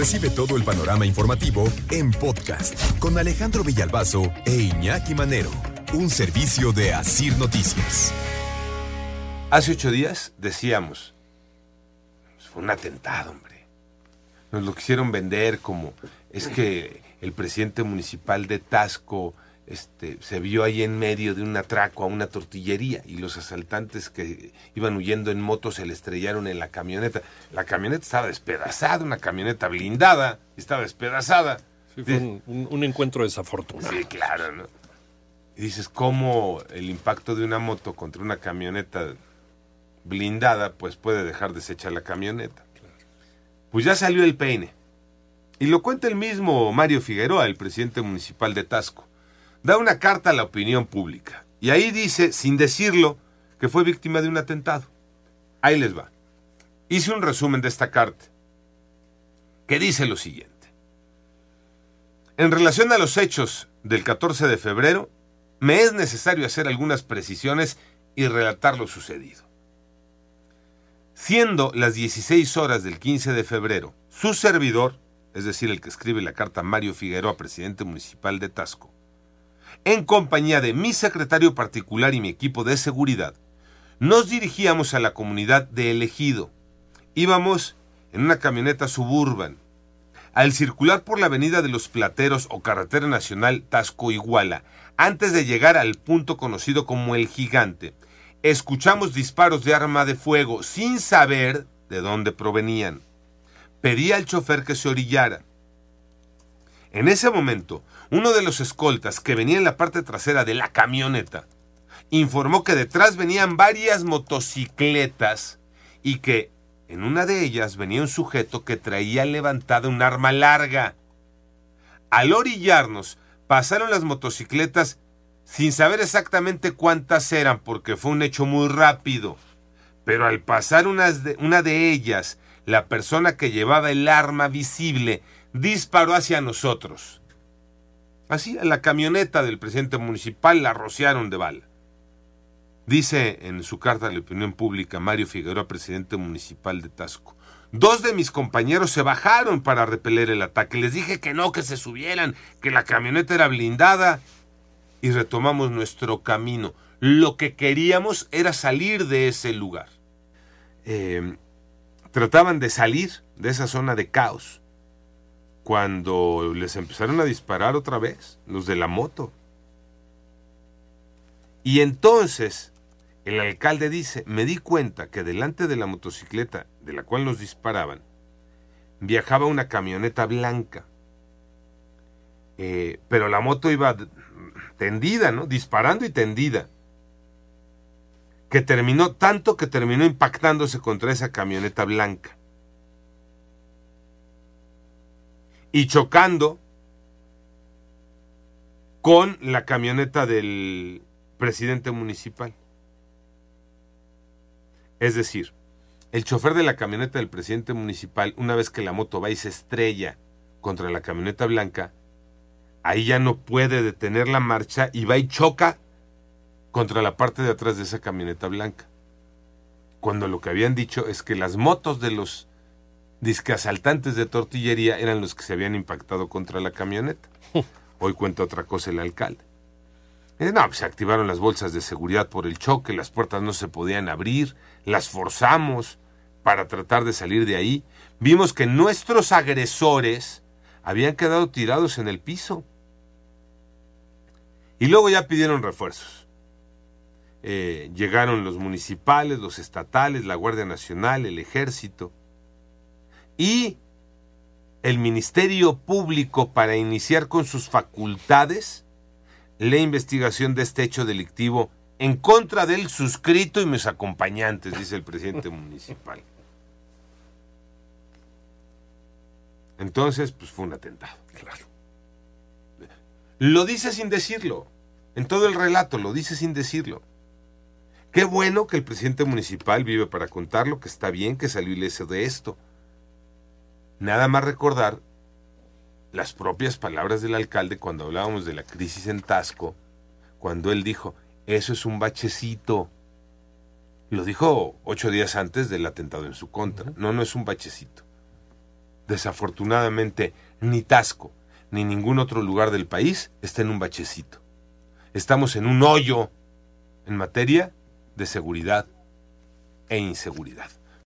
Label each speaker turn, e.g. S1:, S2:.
S1: Recibe todo el panorama informativo en podcast con Alejandro Villalbazo e Iñaki Manero, un servicio de Asir Noticias.
S2: Hace ocho días decíamos, fue un atentado, hombre. Nos lo quisieron vender como, es que el presidente municipal de Tasco este, se vio ahí en medio de un atraco a una tortillería y los asaltantes que iban huyendo en moto se le estrellaron en la camioneta. La camioneta estaba despedazada, una camioneta blindada, estaba despedazada.
S3: fue un, encuentro desafortunado.
S2: Sí, claro, ¿no? Y dices, ¿cómo el impacto de una moto contra una camioneta blindada, pues puede dejar deshecha la camioneta? Pues ya salió el peine. Y lo cuenta el mismo Mario Figueroa, el presidente municipal de Tasco da una carta a la opinión pública. Y ahí dice, sin decirlo, que fue víctima de un atentado. Ahí les va. Hice un resumen de esta carta, que dice lo siguiente. En relación a los hechos del 14 de febrero, me es necesario hacer algunas precisiones y relatar lo sucedido. Siendo las 16 horas del 15 de febrero, su servidor, es decir, el que escribe la carta Mario Figueroa, presidente municipal de Tasco, en compañía de mi secretario particular y mi equipo de seguridad, nos dirigíamos a la comunidad de Elegido. Íbamos en una camioneta suburban. Al circular por la avenida de los Plateros o carretera nacional Tasco-Iguala, antes de llegar al punto conocido como El Gigante, escuchamos disparos de arma de fuego sin saber de dónde provenían. Pedí al chofer que se orillara. En ese momento, uno de los escoltas que venía en la parte trasera de la camioneta informó que detrás venían varias motocicletas y que en una de ellas venía un sujeto que traía levantada un arma larga. Al orillarnos, pasaron las motocicletas sin saber exactamente cuántas eran porque fue un hecho muy rápido. Pero al pasar una de, una de ellas, la persona que llevaba el arma visible disparó hacia nosotros. Así, a la camioneta del presidente municipal la rociaron de bala. Dice en su carta a la opinión pública Mario Figueroa, presidente municipal de Tasco. Dos de mis compañeros se bajaron para repeler el ataque. Les dije que no, que se subieran, que la camioneta era blindada. Y retomamos nuestro camino. Lo que queríamos era salir de ese lugar. Eh, trataban de salir de esa zona de caos cuando les empezaron a disparar otra vez, los de la moto. Y entonces el alcalde dice, me di cuenta que delante de la motocicleta de la cual nos disparaban, viajaba una camioneta blanca. Eh, pero la moto iba tendida, ¿no? Disparando y tendida. Que terminó tanto que terminó impactándose contra esa camioneta blanca. Y chocando con la camioneta del presidente municipal. Es decir, el chofer de la camioneta del presidente municipal, una vez que la moto va y se estrella contra la camioneta blanca, ahí ya no puede detener la marcha y va y choca contra la parte de atrás de esa camioneta blanca. Cuando lo que habían dicho es que las motos de los que asaltantes de tortillería eran los que se habían impactado contra la camioneta. Hoy cuenta otra cosa el alcalde. Eh, no, pues, se activaron las bolsas de seguridad por el choque, las puertas no se podían abrir, las forzamos para tratar de salir de ahí. Vimos que nuestros agresores habían quedado tirados en el piso. Y luego ya pidieron refuerzos. Eh, llegaron los municipales, los estatales, la Guardia Nacional, el ejército y el Ministerio Público para iniciar con sus facultades la investigación de este hecho delictivo en contra del suscrito y mis acompañantes, dice el presidente municipal. Entonces, pues fue un atentado. Claro. Lo dice sin decirlo. En todo el relato lo dice sin decirlo. Qué bueno que el presidente municipal vive para contarlo, que está bien que salió ileso de esto. Nada más recordar las propias palabras del alcalde cuando hablábamos de la crisis en Tasco, cuando él dijo, eso es un bachecito. Lo dijo ocho días antes del atentado en su contra. No, no es un bachecito. Desafortunadamente, ni Tasco, ni ningún otro lugar del país está en un bachecito. Estamos en un hoyo en materia de seguridad e inseguridad.